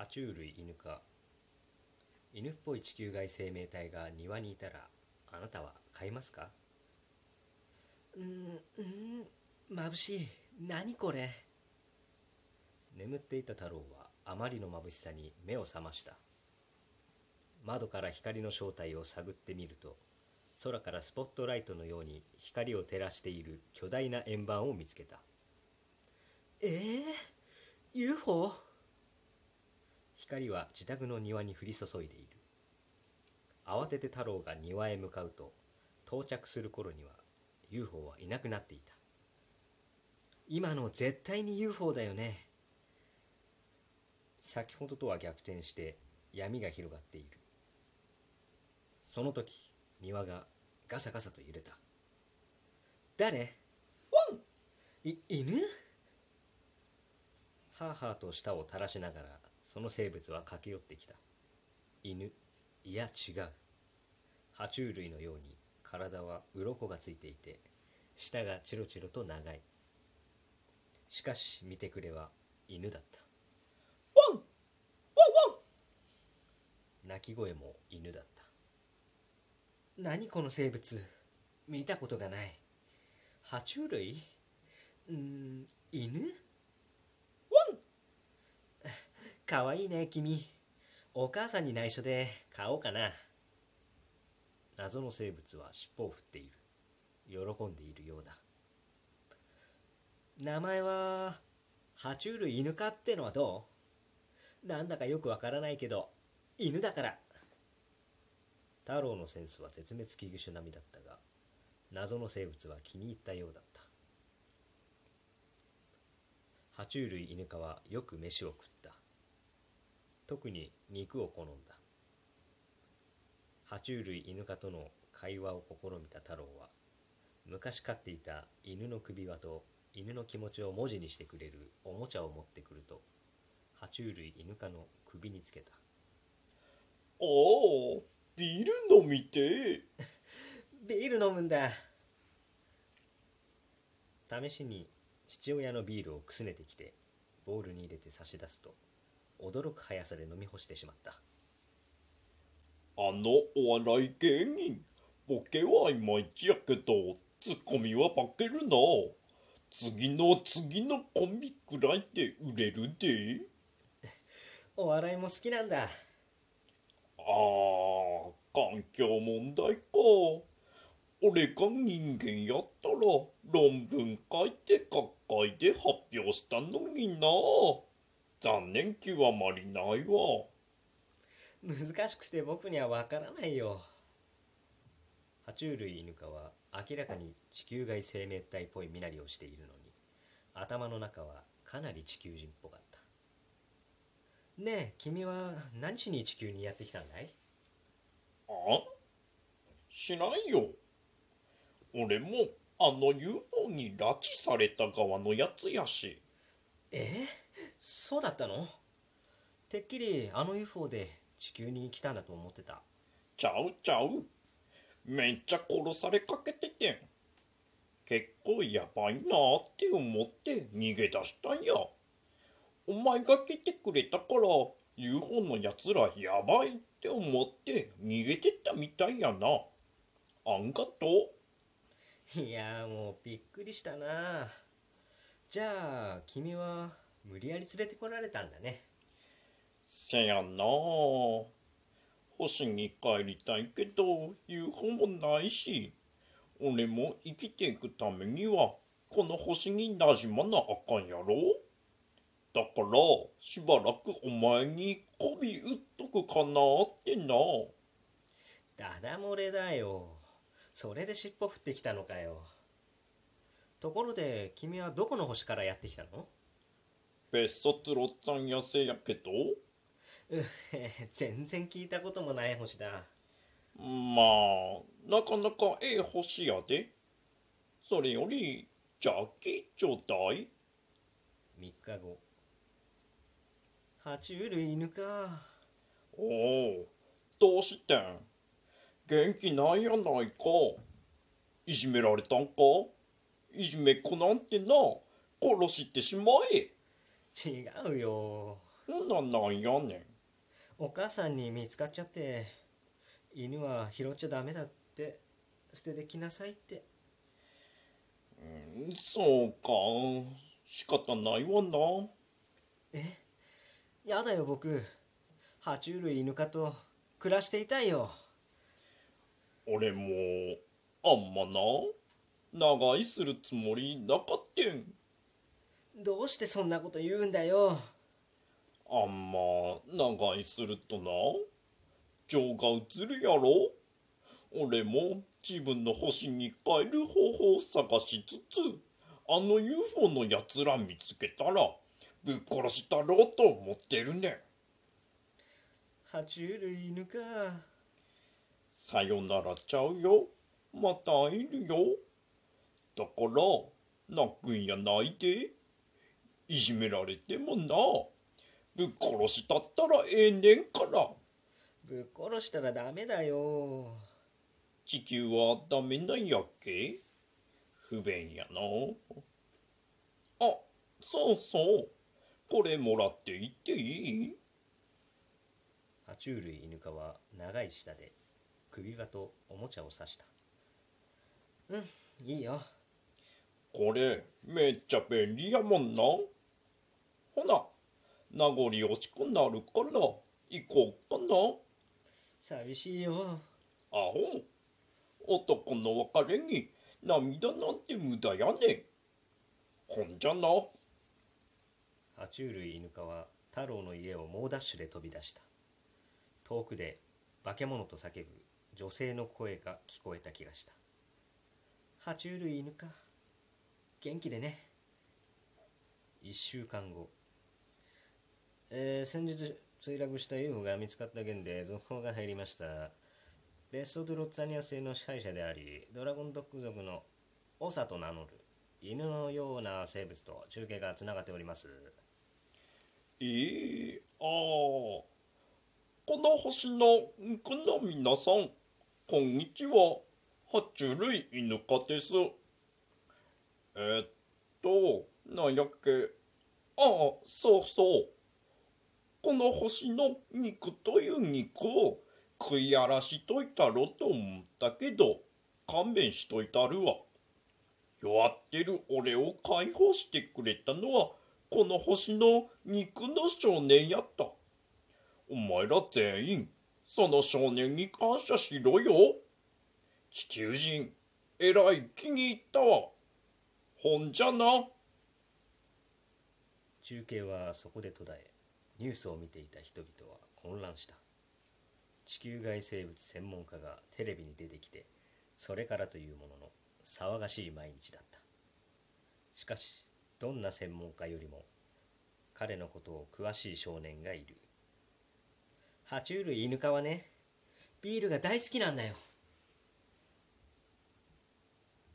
爬虫類犬か犬っぽい地球外生命体が庭にいたらあなたは飼いますか？うんうん眩しい。何これ？眠っていた太郎はあまりの眩しさに目を覚ました。窓から光の正体を探ってみると空からスポットライトのように光を照らしている巨大な円盤を見つけた。えー、UFO? 光は自宅の庭に降り注いでいる。慌てて太郎が庭へ向かうと到着する頃には UFO はいなくなっていた。今の絶対に UFO だよね。先ほどとは逆転して闇が広がっている。その時庭がガサガサと揺れた。誰？ワン！い犬？はあはあと舌を垂らしながらその生物は駆け寄ってきた。犬いや違う。爬虫類のように体は鱗がついていて舌がチロチロと長い。しかし見てくれは犬だった。ワンワンワン。鳴き声も犬だった。何この生物？見たことがない。爬虫類？うん犬ワンかわいいね君。お母さんに内緒で買おうかな。謎の生物は尻尾を振っている。喜んでいるようだ。名前は爬虫類犬かってのはどう？なんだかよくわからないけど犬だから。太郎のセンスは絶滅危惧種並みだったが謎の生物は気に入ったようだった。爬虫類犬科はよく飯を食った。特に肉を好んだ。爬虫類犬科との会話を試みた太郎は昔飼っていた犬の首輪と犬の気持ちを文字にしてくれるおもちゃを持ってくると爬虫類犬科の首につけた。ああビール飲みて ビール飲むんだ。試しに父親のビールをくすねてきてボウルに入れて差し出すと驚く速さで飲み干してしまった。あのお笑い芸人ボケはいまいちやけどツッコミは化けるな。次の次のコンビくらいで売れるで。お笑いも好きなんだ。ああ環境問題か。俺が人間やったら論文書いて学会で発表したのにな残念極まりないわ。難しくて僕にはわからないよ。爬虫類犬科は明らかに地球外生命体っぽい身なりをしているのに頭の中はかなり地球人っぽかった。ねえ君は何しに地球にやってきたんだい？あ？しないよ。俺もあの UFO に拉致された側のやつやしえ？そうだったの？てっきりあの UFO で地球に来たんだと思ってた。ちゃうちゃう。めっちゃ殺されかけててん。結構やばいなって思って逃げ出したんや。お前が来てくれたから UFO のやつらやばいって思って逃げてったみたいやな。あんがといやもうびっくりしたなじゃあ君は無理やり連れてこられたんだね。せやな。星に帰りたいけど UFO もないし俺も生きていくためにはこの星になじまなあかんやろ。だからしばらくお前に媚び打っとくかなってな。ダダ漏れだよ。それで尻尾振ってきたのかよところで君はどこの星からやってきたの？別冊ロッツァン痩せやけど？う全然聞いたこともない星だ。まあなかなかええ星やで。それよりじゃあ聞いちょうだい。3日後。爬虫類犬か。おおどうしてん？元気ないやないか。いじめられたんか？いじめっ子なんてな殺してしまえ違うよほななんやねん。お母さんに見つかっちゃって犬は拾っちゃダメだって捨ててきなさいってうんそうか。仕方ないわな。え？やだよ僕爬虫類犬科と暮らしていたいよ俺も、あんまな。長居するつもりなかってん。どうしてそんなこと言うんだよあんま長居するとな。情が移るやろ。俺も自分の星に帰る方法を探しつつ、あの UFO のやつら見つけたら、ぶっ殺したろうと思ってるねん。爬虫類犬かさよならちゃうよ。また会えるよ。だから、泣くんやないで。いじめられてもな、ぶっ殺したったらええねんから。ぶっ殺したらダメだよ地球はダメなんやっけ？不便やな。あ、そうそう。これもらっていっていい？爬虫類犬科は長い舌で首輪とおもちゃを刺したいいよこれめっちゃ便利やもんな。ほな、名残惜しくなるから行こうかな。寂しいよアホ。男の別れに涙なんて無駄やねん。ほんじゃな。爬虫類犬科は太郎の家を猛ダッシュで飛び出した遠くで化け物と叫ぶ女性の声が聞こえた気がした爬虫類犬か元気でね1週間後えー、先日墜落した UFO が見つかった件で続報が入りましたレストドロッツァニア星の支配者でありドラゴンドッグ族のオサと名乗る犬のような生物と中継がつながっておりますええああ。この星のこの皆さん、こんにちは。爬虫類犬科です。えーっと、なんやっけ？ああ、そうそう。この星の肉という肉を食い荒らしといたろと思ったけど、勘弁しといたるわ。弱ってる俺を解放してくれたのは、この星の肉の少年やった。お前ら全員、その少年に感謝しろよ。地球人、えらい気に入ったわ。ほんじゃな。中継はそこで途絶えニュースを見ていた人々は混乱した。地球外生物専門家がテレビに出てきてそれからというものの騒がしい毎日だった。しかしどんな専門家よりも彼のことを詳しい少年がいる。爬虫類犬科はねビールが大好きなんだよ。